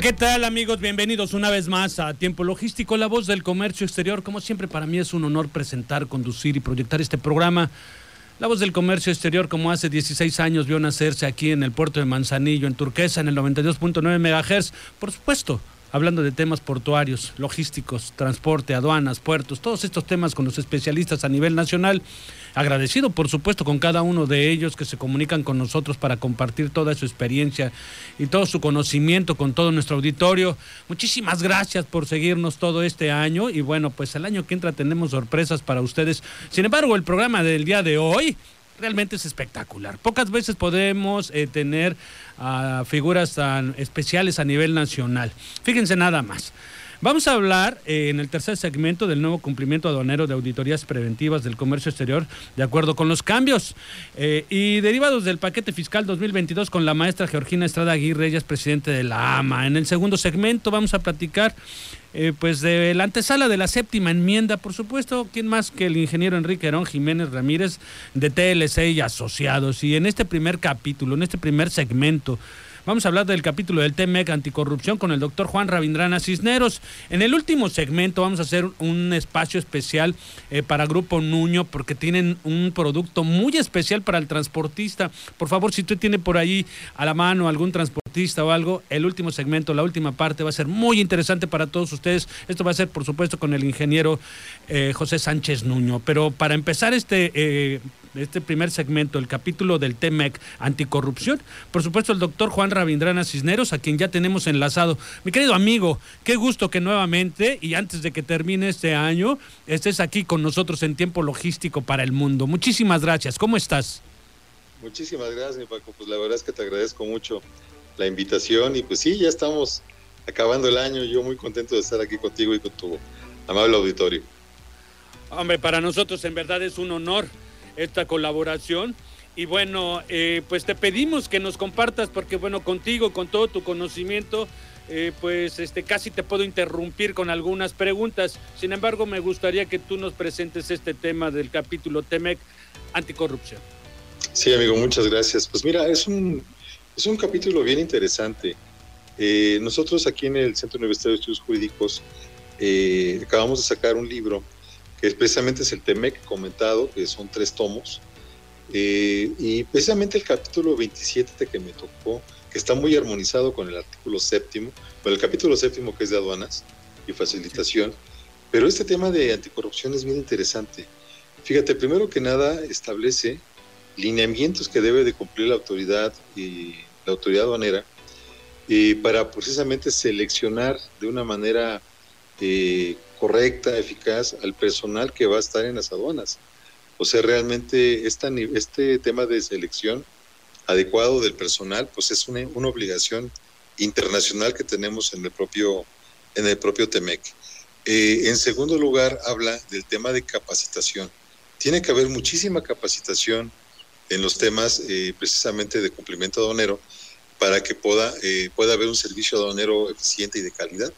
¿Qué tal amigos? Bienvenidos una vez más a Tiempo Logístico, la voz del comercio exterior. Como siempre, para mí es un honor presentar, conducir y proyectar este programa. La voz del comercio exterior, como hace 16 años, vio nacerse aquí en el puerto de Manzanillo, en Turquesa, en el 92.9 MHz. Por supuesto, hablando de temas portuarios, logísticos, transporte, aduanas, puertos, todos estos temas con los especialistas a nivel nacional. Agradecido, por supuesto, con cada uno de ellos que se comunican con nosotros para compartir toda su experiencia y todo su conocimiento con todo nuestro auditorio. Muchísimas gracias por seguirnos todo este año y bueno, pues el año que entra tenemos sorpresas para ustedes. Sin embargo, el programa del día de hoy realmente es espectacular. Pocas veces podemos eh, tener a figuras tan especiales a nivel nacional. Fíjense nada más. Vamos a hablar eh, en el tercer segmento del nuevo cumplimiento aduanero de auditorías preventivas del comercio exterior, de acuerdo con los cambios eh, y derivados del paquete fiscal 2022 con la maestra Georgina Estrada Aguirre, ella es presidente de la AMA. En el segundo segmento vamos a platicar eh, pues de la antesala de la séptima enmienda, por supuesto, ¿quién más que el ingeniero Enrique Herón Jiménez Ramírez de TLC y Asociados? Y en este primer capítulo, en este primer segmento, Vamos a hablar del capítulo del TMEC anticorrupción con el doctor Juan Ravindrana Cisneros. En el último segmento vamos a hacer un espacio especial eh, para Grupo Nuño porque tienen un producto muy especial para el transportista. Por favor, si usted tiene por ahí a la mano algún transportista o algo, el último segmento, la última parte va a ser muy interesante para todos ustedes. Esto va a ser, por supuesto, con el ingeniero eh, José Sánchez Nuño. Pero para empezar este eh, este primer segmento, el capítulo del TEMEC anticorrupción. Por supuesto, el doctor Juan Ravindrana Cisneros, a quien ya tenemos enlazado. Mi querido amigo, qué gusto que nuevamente y antes de que termine este año estés aquí con nosotros en tiempo logístico para el mundo. Muchísimas gracias. ¿Cómo estás? Muchísimas gracias, Paco. Pues la verdad es que te agradezco mucho la invitación y pues sí, ya estamos acabando el año. Yo muy contento de estar aquí contigo y con tu amable auditorio. Hombre, para nosotros en verdad es un honor esta colaboración. Y bueno, eh, pues te pedimos que nos compartas, porque bueno, contigo, con todo tu conocimiento, eh, pues este, casi te puedo interrumpir con algunas preguntas. Sin embargo, me gustaría que tú nos presentes este tema del capítulo TEMEC anticorrupción. Sí, amigo, muchas gracias. Pues mira, es un, es un capítulo bien interesante. Eh, nosotros aquí en el Centro Universitario de Estudios Jurídicos acabamos de sacar un libro que precisamente es el TEMEC comentado, que son tres tomos, eh, y precisamente el capítulo 27 que me tocó, que está muy armonizado con el artículo séptimo, con el capítulo séptimo que es de aduanas y facilitación, pero este tema de anticorrupción es bien interesante. Fíjate, primero que nada establece lineamientos que debe de cumplir la autoridad y la autoridad aduanera eh, para precisamente seleccionar de una manera eh, correcta, eficaz al personal que va a estar en las aduanas. O sea, realmente este tema de selección adecuado del personal, pues es una, una, obligación internacional que tenemos en el propio, en el propio TEMEC. Eh, en segundo lugar, habla del tema de capacitación. Tiene que haber muchísima capacitación en los temas eh, precisamente de cumplimiento aduanero para que pueda, eh, pueda haber un servicio aduanero eficiente y de calidad,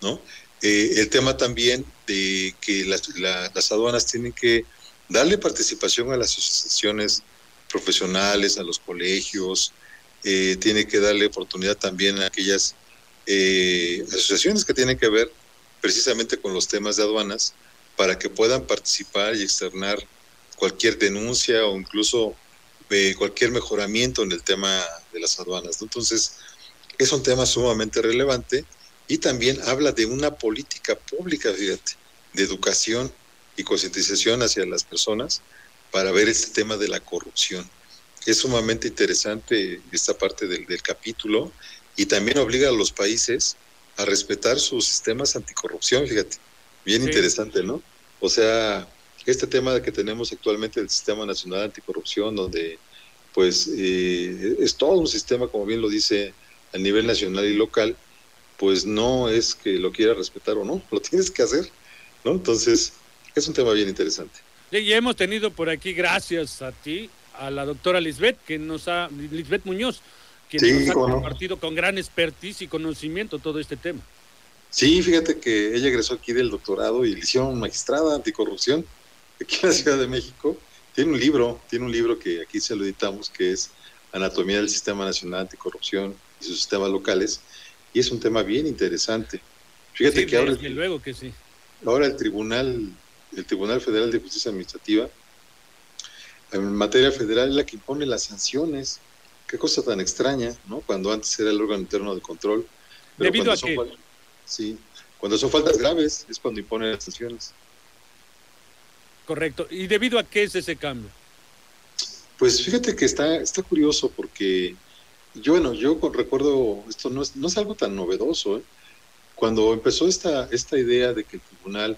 ¿no? Eh, el tema también de que las, aduanas tienen que darle participación a las asociaciones profesionales, a los colegios, eh, tiene que darle oportunidad también a aquellas eh, asociaciones que tienen que ver precisamente con los temas de aduanas para que puedan participar y externar cualquier denuncia o incluso cualquier mejoramiento en el tema de las aduanas. Entonces, es un tema sumamente relevante y también habla de una política pública, fíjate, de educación y concientización hacia las personas para ver este tema de la corrupción. Es sumamente interesante esta parte del, capítulo y también obliga a los países a respetar sus sistemas anticorrupción, fíjate. Bien interesante, ¿no? O sea, este tema que tenemos actualmente del Sistema Nacional Anticorrupción, donde pues eh, es todo un sistema, como bien lo dice, a nivel nacional y local, pues no es que lo quiera respetar o no, lo tienes que hacer, ¿no? Entonces, es un tema bien interesante. Y hemos tenido por aquí, gracias a ti, a la doctora Lisbeth, que nos ha, Lisbeth Muñoz, quien nos ha compartido con gran expertise y conocimiento todo este tema. Sí, fíjate que ella egresó aquí del doctorado y le hicieron magistrada anticorrupción aquí en la Ciudad de México. Tiene un libro, tiene un libro que aquí se lo editamos, que es Anatomía del Sistema Nacional Anticorrupción y sus sistemas locales, y es un tema bien interesante. Fíjate que ahora... luego que sí. Ahora el Tribunal, el Tribunal Federal de Justicia Administrativa, en materia federal es la que impone las sanciones. Qué cosa tan extraña, ¿no? Cuando antes era el órgano interno de control. ¿Debido a qué? Sí, cuando son faltas graves es cuando impone las sanciones. Correcto. ¿Y debido a qué es ese cambio? Pues fíjate que está, está curioso porque yo, bueno, yo recuerdo, esto no es, no es algo tan novedoso. ¿eh? Cuando empezó esta, esta idea de que el tribunal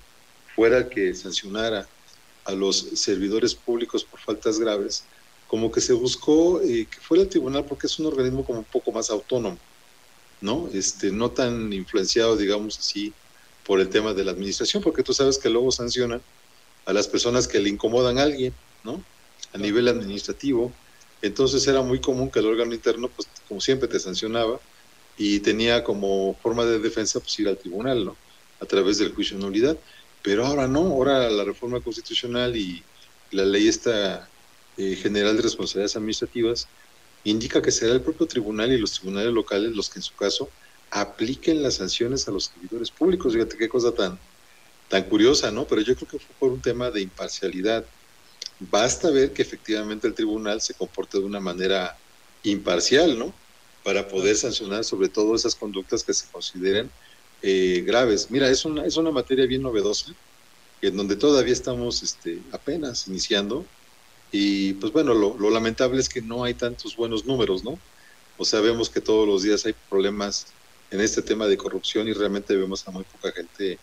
fuera el que sancionara a los servidores públicos por faltas graves, como que se buscó eh, que fuera el tribunal porque es un organismo como un poco más autónomo, ¿no? Este, no tan influenciado, digamos así, por el tema de la administración, porque tú sabes que luego sancionan a las personas que le incomodan a alguien, ¿no? A nivel administrativo. Entonces era muy común que el órgano interno, pues como siempre, te sancionaba y tenía como forma de defensa pues ir al tribunal, ¿no? A través del juicio de nulidad. Pero ahora no, ahora la reforma constitucional y la ley esta eh, general de responsabilidades administrativas indica que será el propio tribunal y los tribunales locales los que en su caso apliquen las sanciones a los servidores públicos. Fíjate qué cosa tan, tan curiosa, ¿no? Pero yo creo que fue por un tema de imparcialidad. Basta ver que efectivamente el tribunal se comporte de una manera imparcial, ¿no? Para poder sancionar sobre todo esas conductas que se consideren eh, graves. Mira, es una, es una materia bien novedosa, en donde todavía estamos este, apenas iniciando. Y pues bueno, lo, lo lamentable es que no hay tantos buenos números, ¿no? O sea, vemos que todos los días hay problemas en este tema de corrupción y realmente vemos a muy poca gente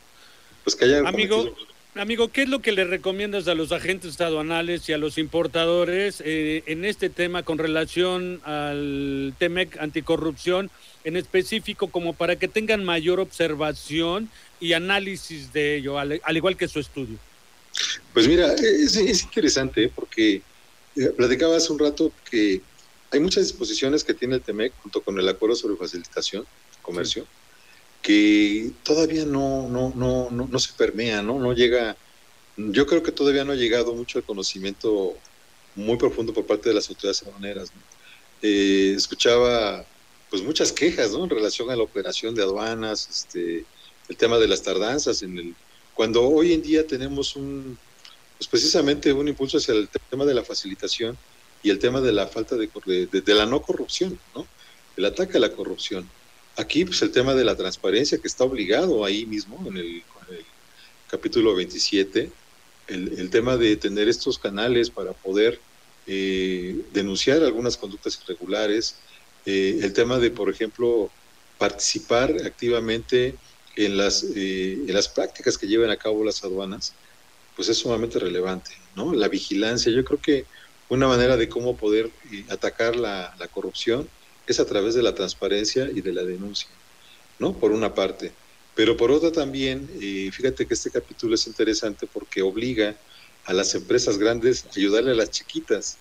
pues que haya amigo amigo qué es lo que le recomiendas a los agentes aduanales y a los importadores eh, en este tema con relación al Temec anticorrupción en específico como para que tengan mayor observación y análisis de ello al, igual que su estudio pues mira es, interesante porque eh, platicaba hace un rato que hay muchas disposiciones que tiene el TEMEC junto con el acuerdo sobre facilitación comercio que todavía no, no, no, no, se permea, ¿no? No llega, yo creo que todavía no ha llegado mucho el conocimiento muy profundo por parte de las autoridades aduaneras. Eh, escuchaba pues muchas quejas ¿no? en relación a la operación de aduanas, este, el tema de las tardanzas, en el, cuando hoy en día tenemos un, pues precisamente un impulso hacia el tema de la facilitación y el tema de la falta de, de, de la no corrupción, ¿no? el ataque a la corrupción. Aquí, pues el tema de la transparencia, que está obligado ahí mismo en el, capítulo 27, el, tema de tener estos canales para poder eh, denunciar algunas conductas irregulares, eh, el tema de, por ejemplo, participar activamente en las, eh, en las prácticas que llevan a cabo las aduanas, pues es sumamente relevante, ¿no? La vigilancia, yo creo que una manera de cómo poder atacar la, la corrupción es a través de la transparencia y de la denuncia, ¿no? Por una parte. Pero por otra también, eh, fíjate que este capítulo es interesante porque obliga a las empresas grandes a ayudarle a las chiquitas,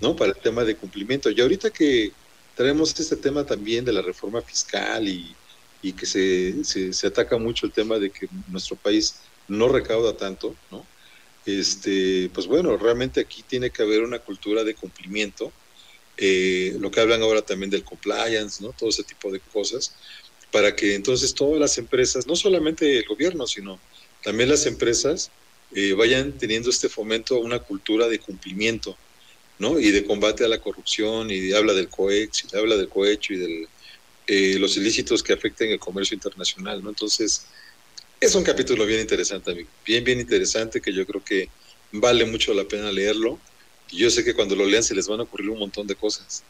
¿no? Para el tema de cumplimiento. Y ahorita que traemos este tema también de la reforma fiscal y, y que se, se, se, ataca mucho el tema de que nuestro país no recauda tanto, ¿no? Este, pues bueno, realmente aquí tiene que haber una cultura de cumplimiento eh, lo que hablan ahora también del compliance, ¿no? Todo ese tipo de cosas, para que entonces todas las empresas, no solamente el gobierno, sino también las empresas, eh, vayan teniendo este fomento a una cultura de cumplimiento, ¿no? Y de combate a la corrupción, y habla del cohecho, y habla del cohecho y de eh, los ilícitos que afecten el comercio internacional, ¿no? Entonces, es un capítulo bien interesante, amigo, bien, bien interesante, que yo creo que vale mucho la pena leerlo yo sé que cuando lo lean se les van a ocurrir un montón de cosas,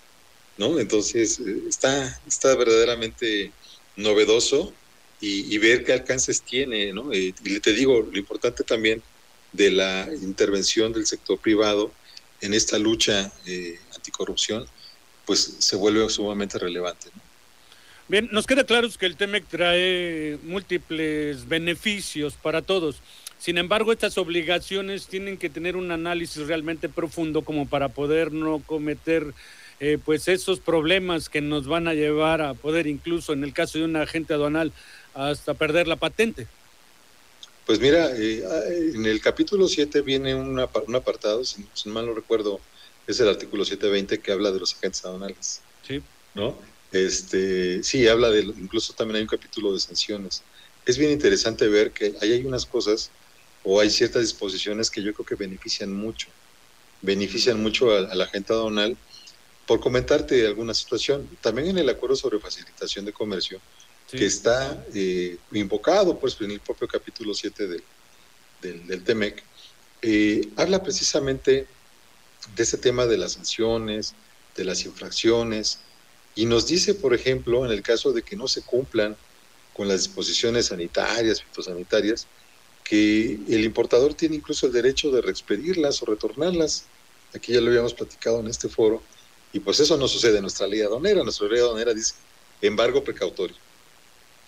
¿no? Entonces, eh, está, está verdaderamente novedoso y, ver qué alcances tiene, ¿no? Y, te digo, lo importante también de la intervención del sector privado en esta lucha eh, anticorrupción, pues se vuelve sumamente relevante. Bien, nos queda claro que el TEMEC trae múltiples beneficios para todos. Sin embargo, estas obligaciones tienen que tener un análisis realmente profundo como para poder no cometer eh, pues esos problemas que nos van a llevar a poder incluso en el caso de un agente aduanal hasta perder la patente. Pues mira, eh, en el capítulo 7 viene un apartado, si, mal no recuerdo, es el artículo 720 que habla de los agentes aduanales. Sí. ¿No? Este, sí, habla de, incluso también hay un capítulo de sanciones. Es bien interesante ver que ahí hay unas cosas o hay ciertas disposiciones que yo creo que benefician mucho, benefician mucho a, la gente aduanal. Por comentarte alguna situación, también en el acuerdo sobre facilitación de comercio, que está eh, invocado pues, en el propio capítulo 7 del, del, del TEMEC, eh, habla precisamente de ese tema de las sanciones, de las infracciones, y nos dice, por ejemplo, en el caso de que no se cumplan con las disposiciones sanitarias, fitosanitarias, que el importador tiene incluso el derecho de reexpedirlas o retornarlas. Aquí ya lo habíamos platicado en este foro, y pues eso no sucede en nuestra ley aduanera. Nuestra ley aduanera dice embargo precautorio,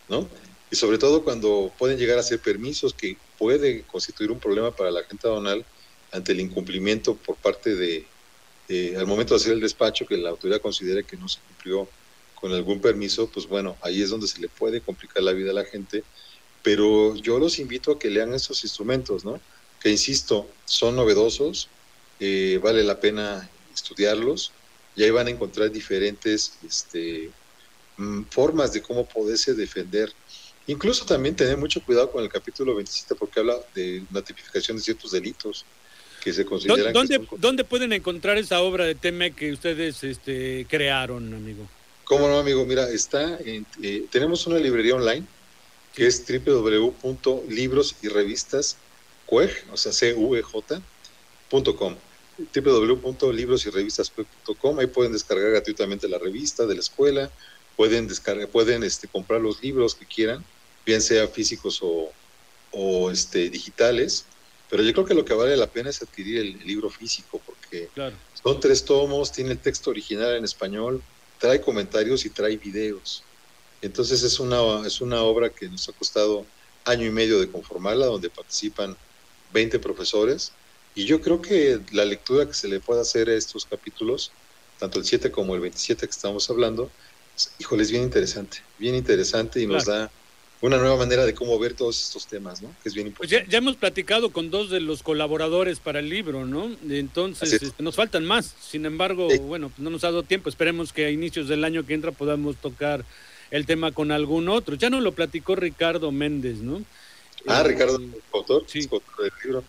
¿no? Y sobre todo cuando pueden llegar a ser permisos que puede constituir un problema para la gente aduanal ante el incumplimiento por parte de, al momento de hacer el despacho, que la autoridad considere que no se cumplió con algún permiso, pues bueno, ahí es donde se le puede complicar la vida a la gente pero yo los invito a que lean estos instrumentos, ¿no? Que insisto, son novedosos, eh, vale la pena estudiarlos, y ahí van a encontrar diferentes este, mm, formas de cómo poderse defender. Incluso también tener mucho cuidado con el capítulo 27 porque habla de la tipificación de ciertos delitos que se consideran... ¿Dónde, ¿dónde pueden encontrar esa obra de TEME que ustedes este, crearon, amigo? ¿Cómo no, amigo? Mira, está en, eh, tenemos una librería online que es www.libros y revistas o sea, cuej.com www.libros y Ahí pueden descargar gratuitamente la revista de la escuela, pueden descargar, pueden este, comprar los libros que quieran, bien sea físicos o, o este, digitales. Pero yo creo que lo que vale la pena es adquirir el, libro físico, porque son tres tomos, tiene el texto original en español, trae comentarios y trae videos. Entonces es una, es una obra que nos ha costado año y medio de conformarla, donde participan 20 profesores. Y yo creo que la lectura que se le puede hacer a estos capítulos, tanto el 7 como el 27 que estamos hablando, híjole, es bien interesante, bien interesante y nos da una nueva manera de cómo ver todos estos temas, ¿no? Que es bien importante. Pues ya, hemos platicado con dos de los colaboradores para el libro, ¿no? Entonces este, nos faltan más. Sin embargo, bueno, no nos ha dado tiempo. Esperemos que a inicios del año que entra podamos tocar el tema con algún otro. Ya no lo platicó Ricardo Méndez, ¿no? Ah, Ricardo, autor, sí. autor del libro.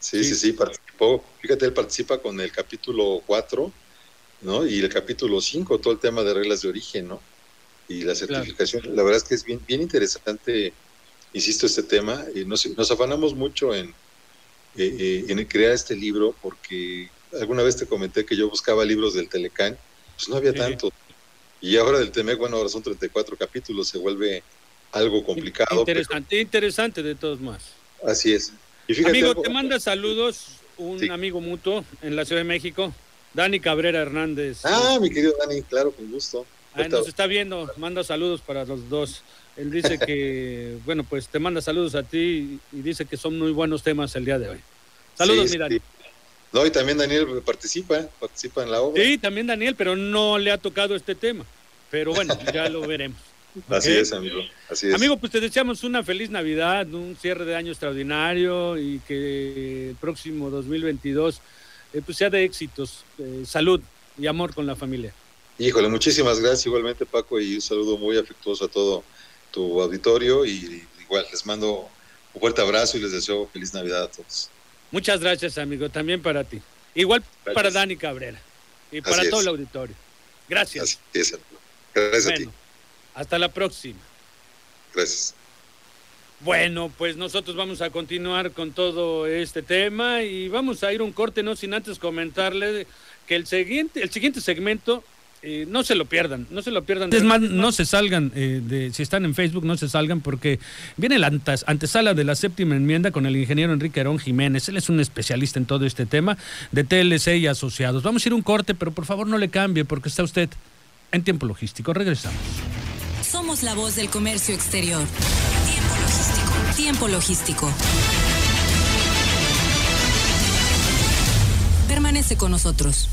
Sí, sí, sí, participó. Fíjate, él participa con el capítulo 4, ¿no? Y el capítulo 5, todo el tema de reglas de origen, ¿no? Y la certificación. La verdad es que es bien, bien interesante, insisto, este tema. y nos, nos afanamos mucho en, eh, eh, en crear este libro porque alguna vez te comenté que yo buscaba libros del Telecán, pues no había tanto. Y ahora del TEMEC, bueno, ahora son 34 capítulos, se vuelve algo complicado. Interesante, interesante de todos más. Así es. amigo, te manda saludos un amigo mutuo en la Ciudad de México, Dani Cabrera Hernández. Ah, mi querido Dani, claro, con gusto. Ah, nos está viendo, manda saludos para los dos. Él dice que, bueno, pues te manda saludos a ti y dice que son muy buenos temas el día de hoy. Saludos, mi Dani. No, y también Daniel participa, participa en la obra. Sí, también Daniel, pero no le ha tocado este tema. Pero bueno, ya lo veremos. Así es, amigo. Así es. Amigo, pues te deseamos una feliz Navidad, un cierre de año extraordinario y que el próximo 2022 eh, pues sea de éxitos, eh, salud y amor con la familia. Híjole, muchísimas gracias igualmente Paco y un saludo muy afectuoso a todo tu auditorio y igual les mando un fuerte abrazo y les deseo feliz Navidad a todos. Muchas gracias, amigo. También para ti. Igual para Dani Cabrera y para todo el auditorio. Gracias. Gracias a ti. Hasta la próxima. Gracias. Bueno, pues nosotros vamos a continuar con todo este tema y vamos a ir un corte, no sin antes comentarle que el siguiente, el siguiente segmento eh, no se lo pierdan, no se lo pierdan. Es más, no se salgan, eh, de, si están en Facebook, no se salgan porque viene la antesala de la séptima enmienda con el ingeniero Enrique Arón Jiménez. Él es un especialista en todo este tema de TLC y asociados. Vamos a ir un corte, pero por favor no le cambie porque está usted en tiempo logístico. Regresamos. Somos la voz del comercio exterior. Tiempo logístico. Tiempo logístico. Permanece con nosotros.